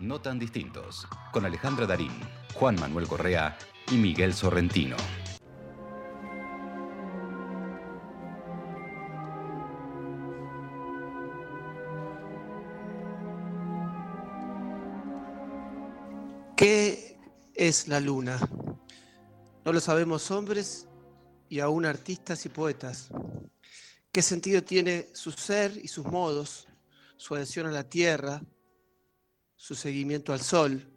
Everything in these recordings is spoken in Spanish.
No tan distintos, con Alejandra Darín, Juan Manuel Correa y Miguel Sorrentino. ¿Qué es la luna? No lo sabemos hombres y aún artistas y poetas. ¿Qué sentido tiene su ser y sus modos, su adhesión a la tierra, su seguimiento al sol,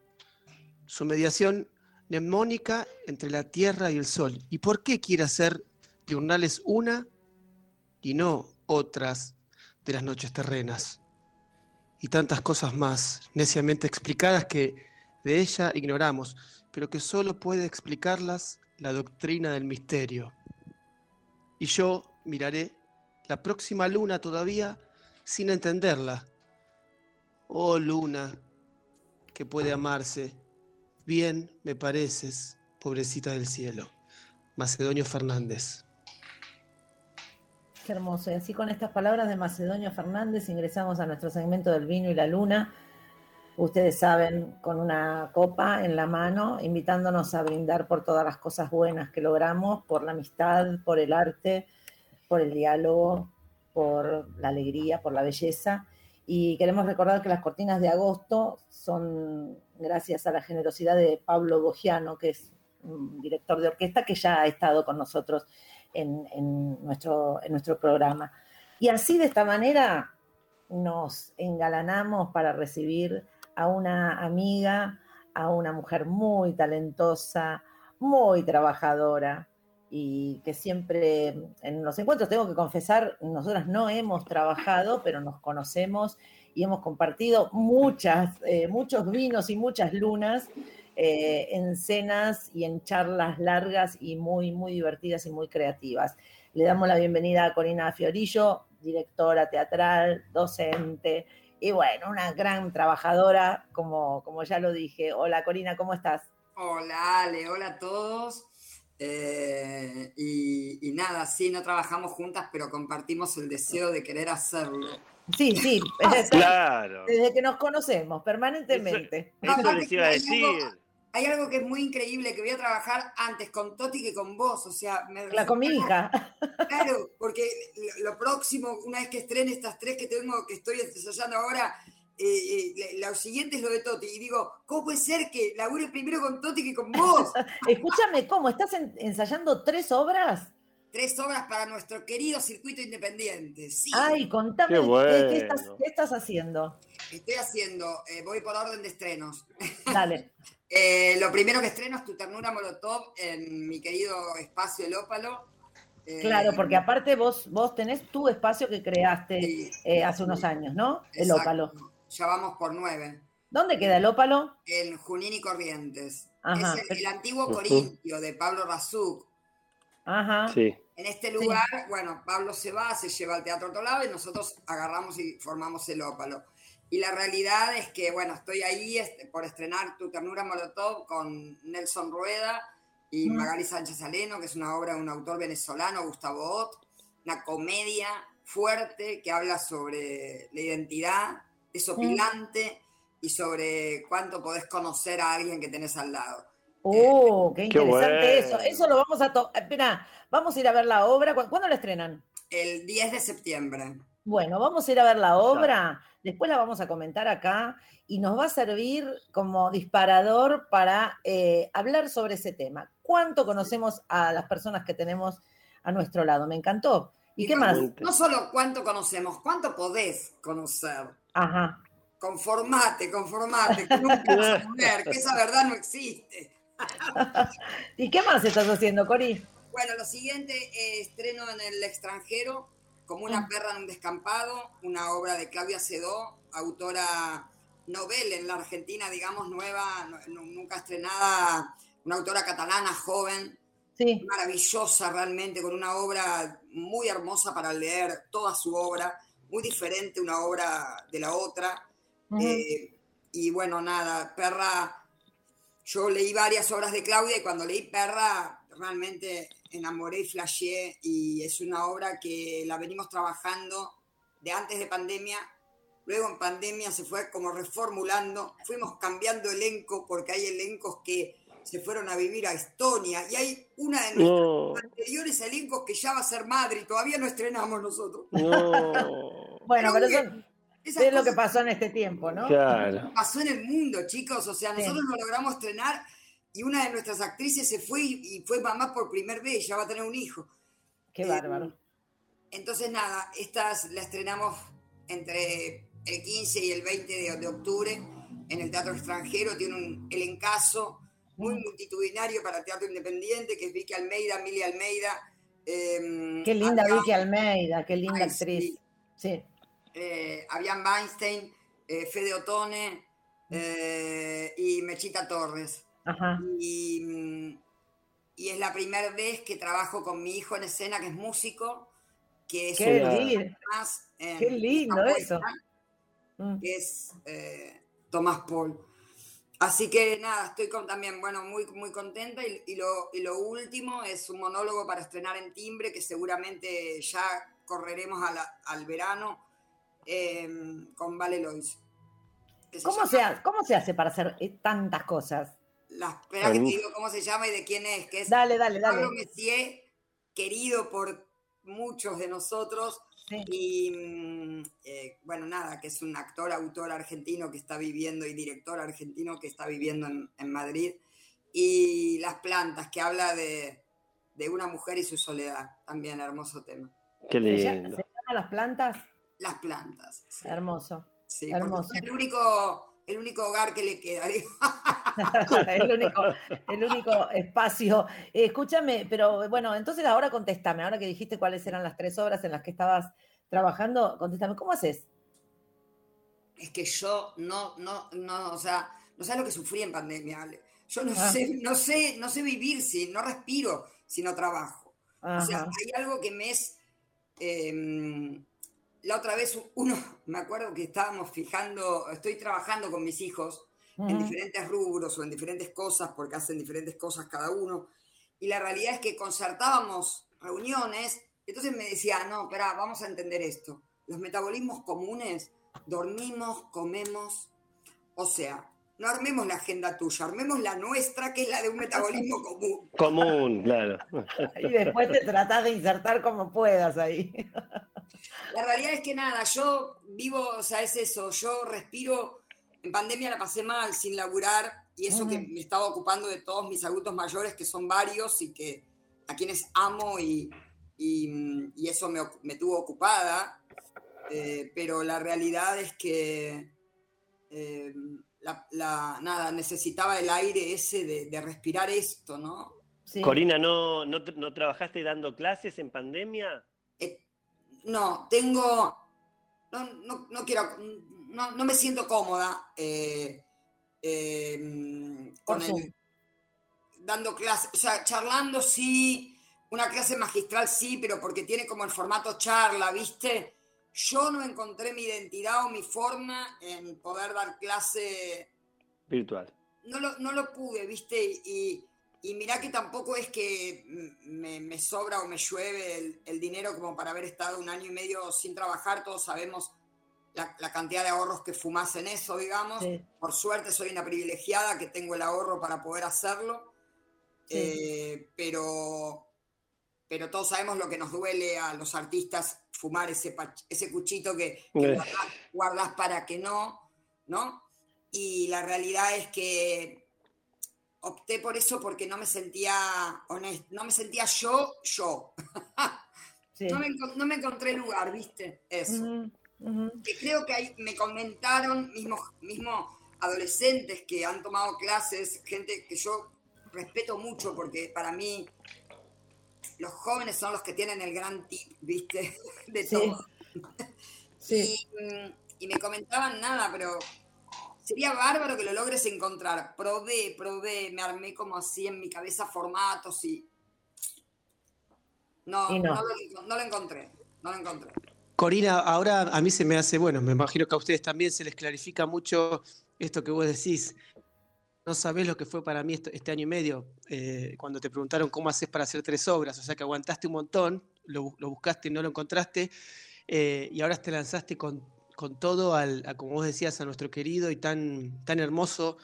su mediación mnemónica entre la tierra y el sol? ¿Y por qué quiere hacer diurnales una y no otras de las noches terrenas? Y tantas cosas más, neciamente explicadas que de ella ignoramos, pero que solo puede explicarlas la doctrina del misterio. Y yo miraré la próxima luna todavía sin entenderla. Oh luna, que puede amarse, bien me pareces, pobrecita del cielo. Macedonio Fernández. Qué hermoso. Y así con estas palabras de Macedonio Fernández ingresamos a nuestro segmento del vino y la luna ustedes saben, con una copa en la mano, invitándonos a brindar por todas las cosas buenas que logramos, por la amistad, por el arte, por el diálogo, por la alegría, por la belleza. Y queremos recordar que las cortinas de agosto son gracias a la generosidad de Pablo Bogiano, que es un director de orquesta que ya ha estado con nosotros en, en, nuestro, en nuestro programa. Y así de esta manera nos engalanamos para recibir a una amiga, a una mujer muy talentosa, muy trabajadora y que siempre en los encuentros, tengo que confesar, nosotras no hemos trabajado, pero nos conocemos y hemos compartido muchas, eh, muchos vinos y muchas lunas eh, en cenas y en charlas largas y muy, muy divertidas y muy creativas. Le damos la bienvenida a Corina Fiorillo, directora teatral, docente, y bueno, una gran trabajadora, como, como ya lo dije. Hola Corina, ¿cómo estás? Hola Ale, hola a todos. Eh, y, nada, sí, no trabajamos juntas, pero compartimos el deseo de querer hacerlo. Sí, sí, claro. Desde que nos conocemos, permanentemente. Eso, les iba a decir hay algo que es muy increíble, que voy a trabajar antes con Toti que con vos, o sea... Me la con mi hija. Claro, porque lo próximo, una vez que estrene estas tres que tengo, que estoy ensayando ahora, eh, eh, lo siguiente es lo de Toti. Y digo, ¿cómo puede ser que labure primero con Toti que con vos? Escúchame, ¿cómo? ¿Estás ensayando tres obras? Tres obras para nuestro querido circuito independiente. Sí. Ay, contame, ¿qué, estás, ¿qué, estás, haciendo? Estoy haciendo, eh, voy por orden de estrenos. Dale. Eh, lo primero que estreno es Tu Ternura Molotov en mi querido espacio El Ópalo. Eh, claro, porque aparte vos, vos tenés tu espacio que creaste eh, hace unos años, ¿no? El Ópalo. Ya vamos por nueve. ¿Dónde queda el Ópalo? En Junín y Corrientes. es el, antiguo Corintio de Pablo Razuk. Ajá. Sí. En este lugar, bueno, Pablo se va, se lleva al Teatro Otro y nosotros agarramos y formamos el Ópalo. Y la realidad es que, bueno, estoy ahí este, por estrenar Tu Ternura Molotov con Nelson Rueda y Magali Sánchez Saleno, que es una obra de un autor venezolano, Gustavo Ott, una comedia fuerte que habla sobre la identidad, es opilante y sobre cuánto podés conocer a alguien que tenés al lado. ¡Oh, qué interesante eso! Eso lo vamos a... Espera, vamos a ir a ver la obra. ¿Cuándo la estrenan? El 10 de septiembre. Bueno, vamos a ir a ver la obra, después la vamos a comentar acá y nos va a servir como disparador para eh, hablar sobre ese tema. ¿Cuánto conocemos a las personas que tenemos a nuestro lado? Me encantó. ¿Y, qué más? No solo cuánto conocemos, cuánto podés conocer. Ajá. Conformate, conformate, que nunca que esa verdad no existe. ¿Y qué más estás haciendo, Cori? Bueno, lo siguiente, eh, estreno en el extranjero como una mm. perra en un descampado, una obra de Claudia Cedó, autora novel en la Argentina, digamos, nueva, nunca estrenada, una autora catalana, joven, maravillosa realmente, con una obra muy hermosa para leer, toda su obra, muy diferente una obra de la otra. Eh, y bueno, nada, Perra, yo leí varias obras de Claudia y cuando leí Perra, realmente enamoré y flasheé y es una obra que la venimos trabajando de antes de pandemia luego en pandemia se fue como reformulando, fuimos cambiando elenco porque hay elencos que se fueron a vivir a Estonia y hay una de nuestros anteriores elencos que ya va a ser madre y todavía no estrenamos nosotros. bueno, pero eso es lo que pasó en este tiempo, ¿no? Claro. Pasó en el mundo, chicos, o sea, nosotros no logramos estrenar y una de nuestras actrices se fue y, fue mamá por primera vez, ya va a tener un hijo. Qué bárbaro. Eh, entonces, nada, estas la estrenamos entre el 15 y el 20 de, octubre en el Teatro Extranjero. Tiene un elencazo muy multitudinario para teatro independiente, que es Vicky Almeida, Emilia Almeida. Em, qué linda Vicky Almeida, qué linda actriz. Sí. Eh, Avian Weinstein, eh, Fede Otone eh, y Mechita Torres. Ajá. Y, es la primera vez que trabajo con mi hijo en escena, que es músico, que es qué, lindo. qué lindo eso. Mm. Que es Tomás Paul. Así que nada, estoy con, también, bueno, muy, muy contenta. Y, lo, y, lo, último es un monólogo para estrenar en timbre, que seguramente ya correremos al verano em, con Vale Lois. ¿Cómo, se ¿Cómo se hace para hacer eh, tantas cosas? La, espera que te digo cómo se llama y de quién es. Que es dale, dale, dale. Pablo Messier, querido por muchos de nosotros, y mm, eh, bueno, nada, que es un actor, autor argentino que está viviendo y director argentino que está viviendo en, Madrid. Y Las plantas, que habla de, una mujer y su soledad. También hermoso tema. Qué lindo. ¿Se llama Las plantas? Las plantas. Hermoso. Sí, hermoso. El único, el único hogar que le queda. el, único, el único espacio. escúchame, pero bueno, entonces ahora contéstame, ahora que dijiste cuáles eran las tres obras en las que estabas trabajando, contéstame, ¿cómo haces? Es que yo no, no, no, o sea, no sé lo que sufrí en pandemia, Yo no sé, no sé, no sé vivir si, no respiro si no trabajo. O sea, hay algo que me es. Em, la otra vez uno, me acuerdo que estábamos fijando, estoy trabajando con mis hijos en diferentes rubros o en diferentes cosas, porque hacen diferentes cosas cada uno. Y la realidad es que concertábamos reuniones, entonces me decía, no, espera, vamos a entender esto. Los metabolismos comunes, dormimos, comemos, o sea, no armemos la agenda tuya, armemos la nuestra, que es la de un metabolismo común. Común, claro. Y después te tratás de insertar como puedas ahí. La realidad es que nada, yo vivo, o sea, es eso, yo respiro en pandemia la pasé mal, sin laburar, y eso que me estaba ocupando de todos mis adultos mayores, que son varios y que a quienes amo y, y, eso me, me, tuvo ocupada. Eh, pero la realidad es que eh, la, nada, necesitaba el aire ese de, respirar esto, ¿no? Corina, ¿no, ¿no, no, trabajaste dando clases en pandemia? Eh, no, tengo, no, no, no quiero, no, no me siento cómoda eh, em, con el, dando clases, o sea, charlando sí, una clase magistral sí, pero porque tiene como el formato charla, ¿viste? Yo no encontré mi identidad o mi forma en poder dar clase virtual. No lo, no lo pude, ¿viste? Y, y mirá que tampoco es que me, sobra o me llueve el, el, dinero como para haber estado un año y medio sin trabajar. Todos sabemos la, cantidad de ahorros que fumas en eso, digamos. Por suerte soy una privilegiada que tengo el ahorro para poder hacerlo. Eh, pero, pero todos sabemos lo que nos duele a los artistas fumar ese, ese cuchito que, guardas, para que no, ¿no? Y la realidad es que opté por eso porque no me sentía honesto, no me sentía yo, yo. no, me, no, me, encontré lugar, ¿viste? Eso que creo que me comentaron mismos mismo adolescentes que han tomado clases, gente que yo respeto mucho porque para mí los jóvenes son los que tienen el gran tip, ¿viste? De todo. Sí. Y, me comentaban nada, pero sería bárbaro que lo logres encontrar. Probé, probé, me armé como así en mi cabeza formatos y... No, no. no lo encontré, no lo encontré. Corina, ahora a mí se me hace, bueno, me imagino que a ustedes también se les clarifica mucho esto que vos decís. No sabés lo que fue para mí este, año y medio, eh, cuando te preguntaron cómo haces para hacer tres obras, o sea que aguantaste un montón, lo, buscaste y no lo encontraste, eh, y ahora te lanzaste con con todo al, como vos decías, a nuestro querido y tan, tan hermoso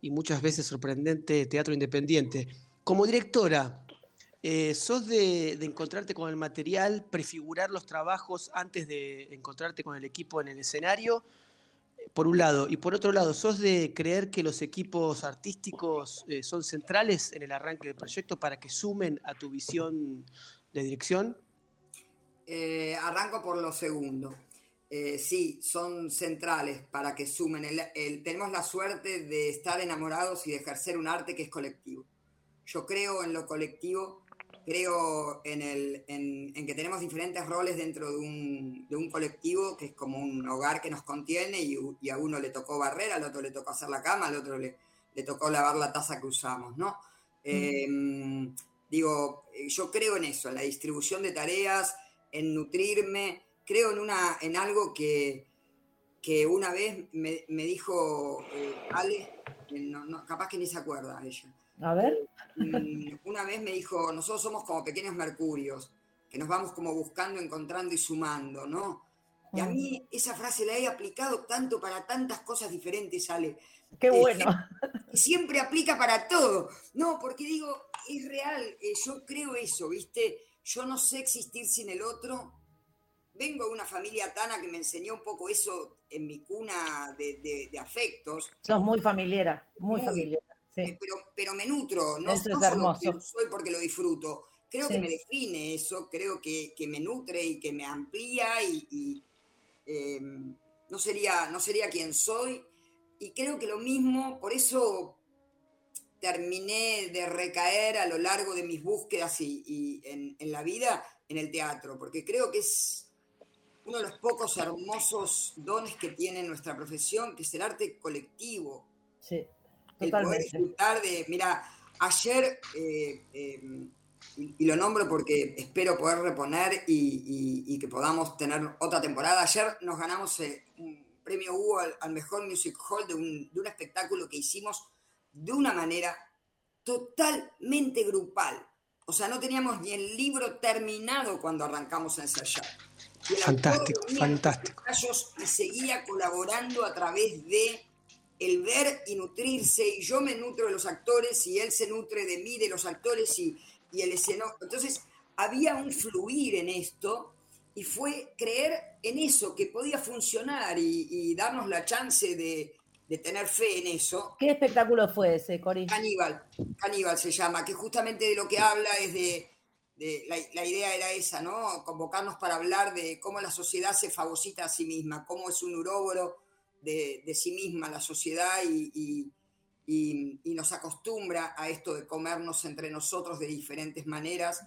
y muchas veces sorprendente teatro independiente. Como directora, eh, ¿sos de, encontrarte con el material, prefigurar los trabajos antes de encontrarte con el equipo en el escenario? Por un lado. Y por otro lado, ¿sos de creer que los equipos artísticos eh, son centrales en el arranque del proyecto para que sumen a tu visión de dirección? Eh, arranco por lo segundo. Eh, sí, son centrales para que sumen. tenemos la suerte de estar enamorados y de ejercer un arte que es colectivo. Yo creo en lo colectivo, creo en, el, en, que tenemos diferentes roles dentro de un, de un, colectivo que es como un hogar que nos contiene y, y, a uno le tocó barrer, al otro le tocó hacer la cama, al otro le, le tocó lavar la taza que usamos, ¿no? Em, digo, yo creo en eso, en la distribución de tareas, en nutrirme, creo en, una, en algo que, que una vez me, me dijo eh, Ale, capaz que ni se acuerda ella. A ver. Mm, una vez me dijo, nosotros somos como pequeños mercurios, que nos vamos como buscando, encontrando y sumando, ¿no? Y a mí esa frase la he aplicado tanto para tantas cosas diferentes, Ale. Qué bueno. Siempre aplica para todo. No, porque digo, es real, eh, yo creo eso, ¿viste? Yo no sé existir sin el otro, vengo de una familia tana que me enseñó un poco eso en mi cuna de, afectos. Sos muy familiar, muy, familiar. Eh, pero, pero me nutro, no, eso no soy porque lo disfruto. Creo que me define eso, creo que, me nutre y que me amplía y, em, no, sería, no sería quien soy. Y creo que lo mismo, por eso terminé de recaer a lo largo de mis búsquedas y, en, en, la vida en el teatro, porque creo que es uno de los pocos hermosos dones que tiene nuestra profesión, que es el arte colectivo. Sí, totalmente. El poder disfrutar de, mira, ayer, eh, eh, y, lo nombro porque espero poder reponer y, que podamos tener otra temporada, ayer nos ganamos eh, un premio Hugo al, mejor music hall de un, de un espectáculo que hicimos de una manera totalmente grupal. O sea, no teníamos ni el libro terminado cuando arrancamos a ensayar fantástico, fantástico. Y seguía colaborando a través de el ver y nutrirse, y yo me nutro de los actores, y él se nutre de mí, de los actores, y, y el escenario. Entonces, había un fluir en esto, y fue creer en eso, que podía funcionar, y, darnos la chance de, de, tener fe en eso. ¿Qué espectáculo fue ese, Cori? Caníbal, Caníbal se llama, que justamente de lo que habla es de la, idea era esa, ¿no? Convocarnos para hablar de cómo la sociedad se fagocita a sí misma, cómo es un uróboro de, sí misma la sociedad y, nos acostumbra a esto de comernos entre nosotros de diferentes maneras.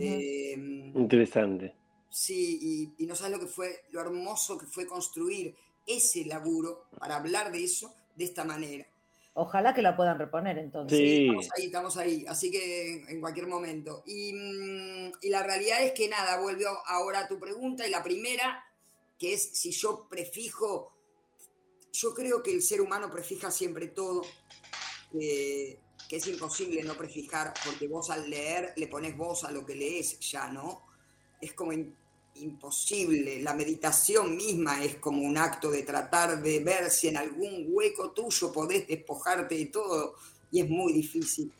Eh, Interesante. Sí, y, no sabes lo que fue, lo hermoso que fue construir ese laburo para hablar de eso de esta manera. Ojalá que la puedan reponer entonces. Sí. estamos ahí, estamos ahí. Así que en cualquier momento. Mm, y, la realidad es que nada, vuelvo ahora a tu pregunta. Y la primera, que es si yo prefijo, yo creo que el ser humano prefija siempre todo, que es imposible no prefijar, porque vos al leer le pones voz a lo que lees, ya, ¿no? Es como imposible. La meditación misma es como un acto de tratar de ver si en algún hueco tuyo podés despojarte de todo y es muy difícil.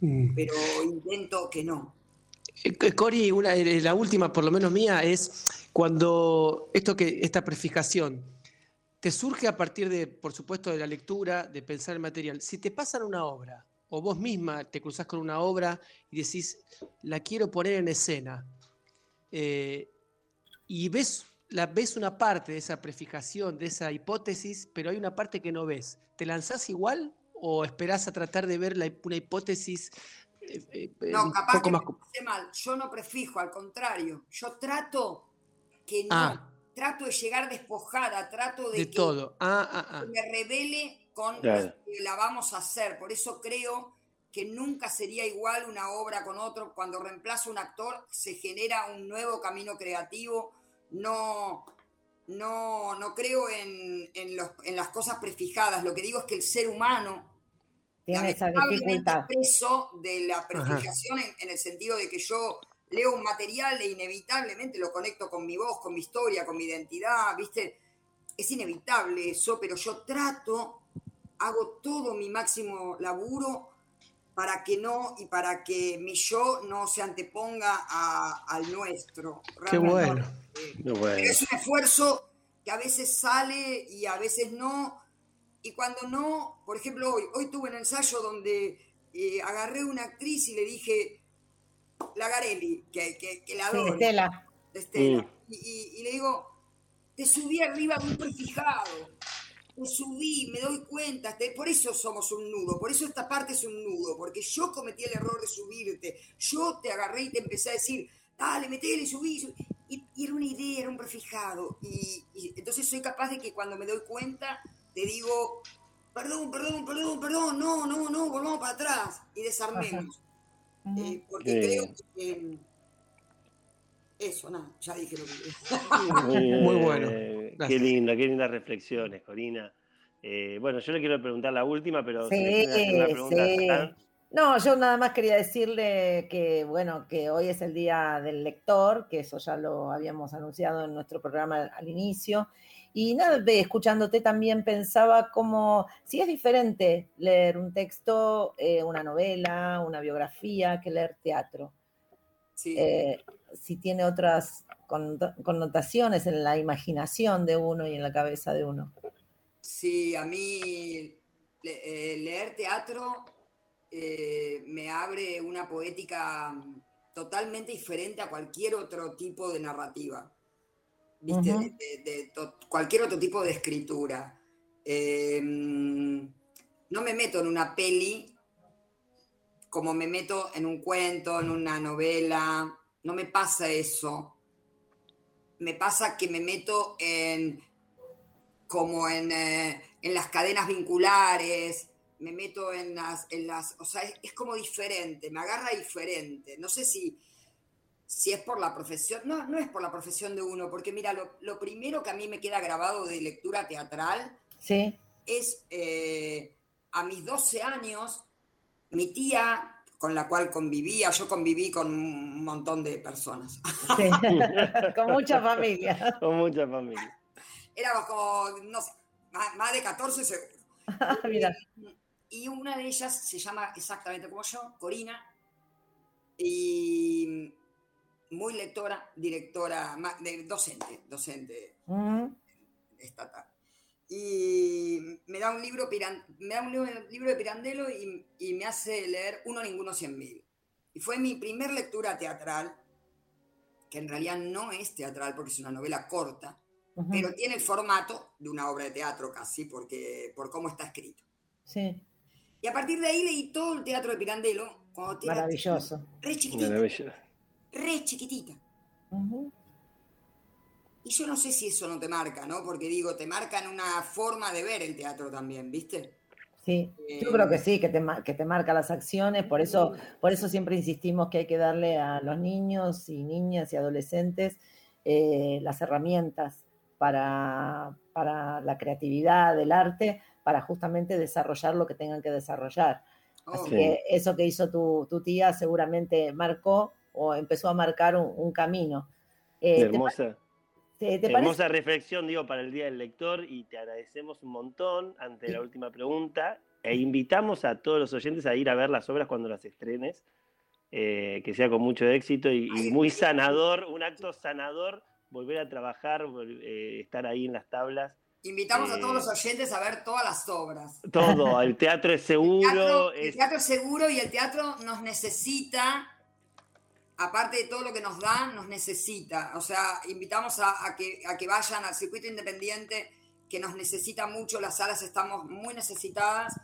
Mm. Pero intento que no. Eh, eh, Cori, una, eh, la última, por lo menos mía, es cuando esto que, esta prefijación te surge a partir de, por supuesto, de la lectura, de pensar el material. Si te pasan una obra, o vos misma te cruzás con una obra y decís, la quiero poner en escena, y ves, la, ves una parte de esa prefijación, de esa hipótesis, pero hay una parte que no ves. ¿Te lanzás igual o esperás a tratar de ver la, una hipótesis? Eh, eh, no, capaz que más... mal. Yo no prefijo, al contrario. Yo trato que no. Ah. Trato de llegar despojada, trato de, que, todo. Ah, ah, me revele con lo que la vamos a hacer. Por eso creo que nunca sería igual una obra con otro. Cuando reemplaza un actor, se genera un nuevo camino creativo no, no, no creo en, en, las cosas prefijadas. Lo que digo es que el ser humano tiene esa dificultad. preso de la prefijación en, el sentido de que yo leo un material e inevitablemente lo conecto con mi voz, con mi historia, con mi identidad, ¿viste? es inevitable eso, pero yo trato, hago todo mi máximo laburo para que no y para que mi yo no se anteponga a- al nuestro. Qué bueno. Muy bueno. pero es un esfuerzo que a veces sale y a veces no. Y cuando no, por ejemplo, hoy, hoy tuve un ensayo donde eh, agarré una actriz y le dije, la Garelli, que, que, que la Sí, adoro, Estela. de Estela. Mm. Y, y- y le digo, te subí arriba un prefijado. Subí, me doy cuenta. te- por eso somos un nudo. Por eso esta parte es un nudo. Porque yo cometí el error de subirte. Yo te agarré y te empecé a decir, dale, metele, subí. subí". Y, y era una idea, era un prefijado. Y, y entonces soy capaz de que cuando me doy cuenta, te digo, perdón, perdón, perdón, perdón, no, no, no, volvamos para atrás. Y desarmemos. Eh, porque creo que. eh, eso, nada, ya dije lo que Muy bueno. Qué linda, qué lindas reflexiones, Corina. Eh, bueno, yo le quiero preguntar la última, pero si Sí, una pregunta sí. tan- No, yo nada más quería decirle que, bueno, que hoy es el día del lector, que eso ya lo habíamos anunciado en nuestro programa al, al inicio. Y nada, escuchándote también pensaba como si es diferente leer un texto, eh, una novela, una biografía, que leer teatro. Sí. Eh, si tiene otras connota- connotaciones en la imaginación de uno y en la cabeza de uno. Sí, a mí eh, leer teatro eh, me abre una poética totalmente diferente a cualquier otro tipo de narrativa. ¿Viste? Ujú. De- de- de to- cualquier otro tipo de escritura. Eh, mm, no me meto en una peli como me meto en un cuento, en una novela. No me pasa eso. Me pasa que me meto en como en, eh, en las cadenas vinculares, me meto en las, en las o sea, es, es como diferente, me agarra diferente. No sé si, si es por la profesión, no, no es por la profesión de uno, porque mira, lo, lo primero que a mí me queda grabado de lectura teatral ¿Sí? es eh, a mis 12 años, mi tía, con la cual convivía, yo conviví con un montón de personas. Sí. Con mucha familia. Con mucha familia. Éramos como, no sé, más, más de 14 seguro. Mira. Y una de ellas se llama exactamente como yo, Corina, y muy lectora, directora, docente, docente Ujú. estatal. Y me da un libro, piran- me da un libro, de Pirandello y, y me hace leer Uno, Ninguno, Cien Mil. Y fue mi primer lectura teatral, que en realidad no es teatral porque es una novela corta, Ujú. pero tiene el formato de una obra de teatro casi, porque, por cómo está escrito. Sí, Y a partir de ahí leí todo el teatro de Pirandello, cuando maravilloso. re chiquitita, Maravilloso. re chiquitita. Ujú. Y yo no sé si eso no te marca, ¿no? Porque digo, te marcan una forma de ver el teatro también, ¿viste? Sí, yo creo que sí, que te, que te marca las acciones, por eso, por eso siempre insistimos que hay que darle a los niños y niñas y adolescentes eh, las herramientas para, para la creatividad, el arte, para justamente desarrollar lo que tengan que desarrollar. Así Oh, Sí. que eso que hizo tu, tu tía seguramente marcó o empezó a marcar un, un camino. Eh, ¿te, hermosa, te- te hermosa reflexión, digo, para el Día del Lector y te agradecemos un montón ante la última pregunta e invitamos a todos los oyentes a ir a ver las obras cuando las estrenes, eh, que sea con mucho éxito y, y muy sanador, un acto sanador, volver a trabajar, eh, estar ahí en las tablas. Invitamos a Eh, todos los oyentes a ver todas las obras. Todo, el teatro es El seguro, teatro, el teatro es seguro y el teatro nos necesita, aparte de todo lo que nos da, nos necesita. O sea, invitamos a, a que, a que vayan al circuito independiente, que nos necesita mucho, las salas estamos muy necesitadas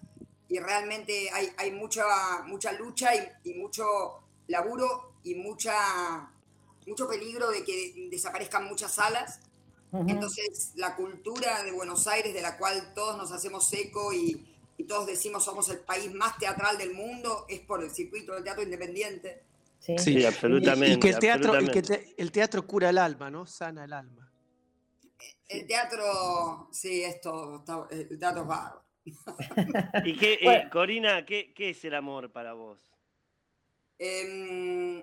y realmente hay, hay mucha, mucha lucha y, y mucho laburo y mucha, mucho peligro de que desaparezcan muchas salas. Entonces, la cultura de Buenos Aires, de la cual todos nos hacemos eco y, y todos decimos somos el país más teatral del mundo, es por el circuito del teatro independiente. Sí. Absolutamente. Y, que el teatro, y que absolutamente. te- el teatro cura el alma, ¿no? Sana el alma. El teatro, sí, es todo, está- el teatro es bárbaro. ¿Y qué, eh, Bueno. Corina, ¿qué, qué es el amor para vos? Em,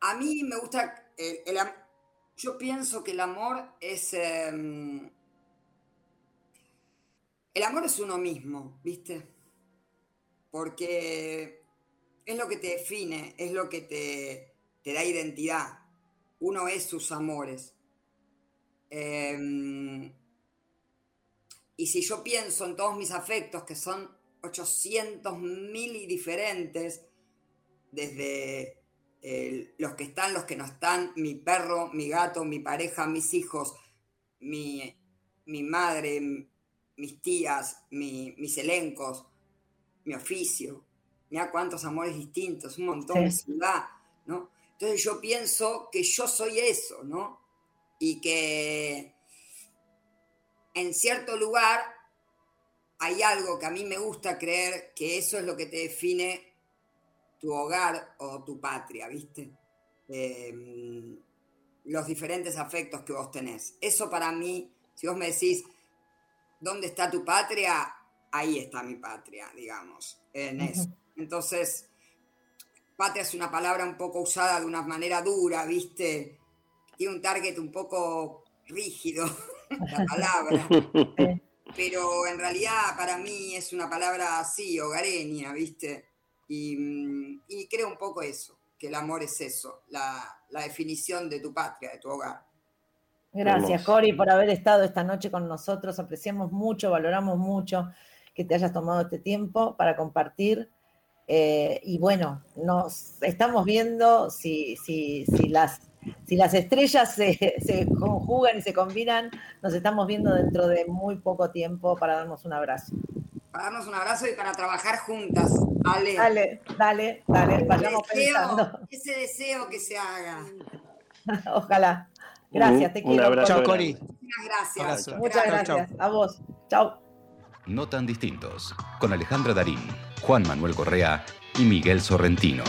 a mí me gusta el, el Yo pienso que el amor es... em, el amor es uno mismo, ¿viste? Porque es lo que te define, es lo que te, te da identidad. Uno es sus amores. Em, y si yo pienso en todos mis afectos, que son 800 mil y diferentes, desde los que están, los que no están, mi perro, mi gato, mi pareja, mis hijos, mi, mi madre, mis tías, mi- mis elencos, mi oficio. Mira cuántos amores distintos, un montón de Sí. ciudad, ¿no? Entonces yo pienso que yo soy eso, ¿no? Y que en cierto lugar hay algo que a mí me gusta creer que eso es lo que te define tu hogar o tu patria, ¿viste? Eh, los diferentes afectos que vos tenés. Eso para mí, si vos me decís, ¿dónde está tu patria? Ahí está mi patria, digamos, en eso. Entonces, patria es una palabra un poco usada de una manera dura, ¿viste? Tiene un target un poco rígido, la palabra pero en realidad para mí es una palabra así, hogareña, ¿viste? Y, mm, y creo un poco eso, que el amor es eso, la, la definición de tu patria, de tu hogar. Gracias. Cori, por haber estado esta noche con nosotros. Apreciamos mucho, valoramos mucho que te hayas tomado este tiempo para compartir. Eh, y bueno, nos estamos viendo si, si, si, las, si las estrellas se, se conjugan y se combinan, nos estamos viendo dentro de muy poco tiempo para darnos un abrazo. Para darnos un abrazo y para trabajar juntas. Ale, Dale, dale, dale, vayamos deseo, pensando. ese deseo que se haga. Ojalá. Gracias, te Un quiero. abrazo Chao, Cori. Muchas gracias. Abrazo. Muchas Chau, chau. gracias. A vos. Chao. No tan distintos, con Alejandra Darín, Juan Manuel Correa y Miguel Sorrentino.